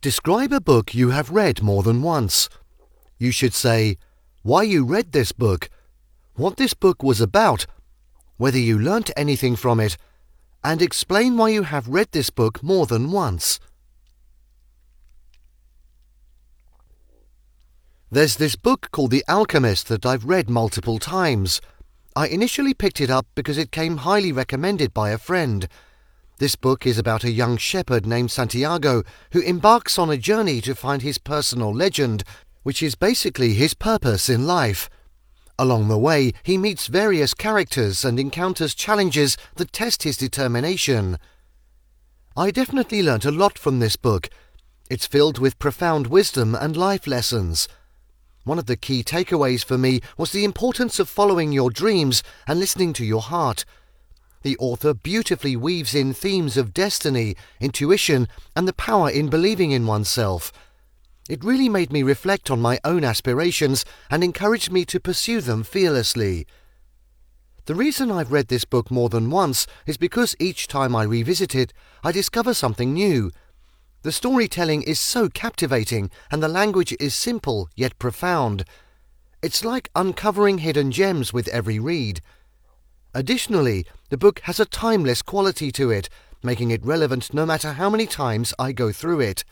Describe a book you have read more than once. You should say why you read this book, what this book was about, whether you learnt anything from it, and explain why you have read this book more than once. There's this book called The Alchemist that I've read multiple times. I initially picked it up because it came highly recommended by a friend. This book is about a young shepherd named Santiago who embarks on a journey to find his personal legend, which is basically his purpose in life. Along the way, he meets various characters and encounters challenges that test his determination. I definitely learnt a lot from this book. It's filled with profound wisdom and life lessons. One of the key takeaways for me was the importance of following your dreams and listening to your heart. The author beautifully weaves in themes of destiny, intuition, and the power in believing in oneself. It really made me reflect on my own aspirations and encouraged me to pursue them fearlessly. The reason I've read this book more than once is because each time I revisit it, I discover something new. The storytelling is so captivating and the language is simple yet profound. It's like uncovering hidden gems with every read. Additionally, the book has a timeless quality to it, making it relevant no matter how many times I go through it.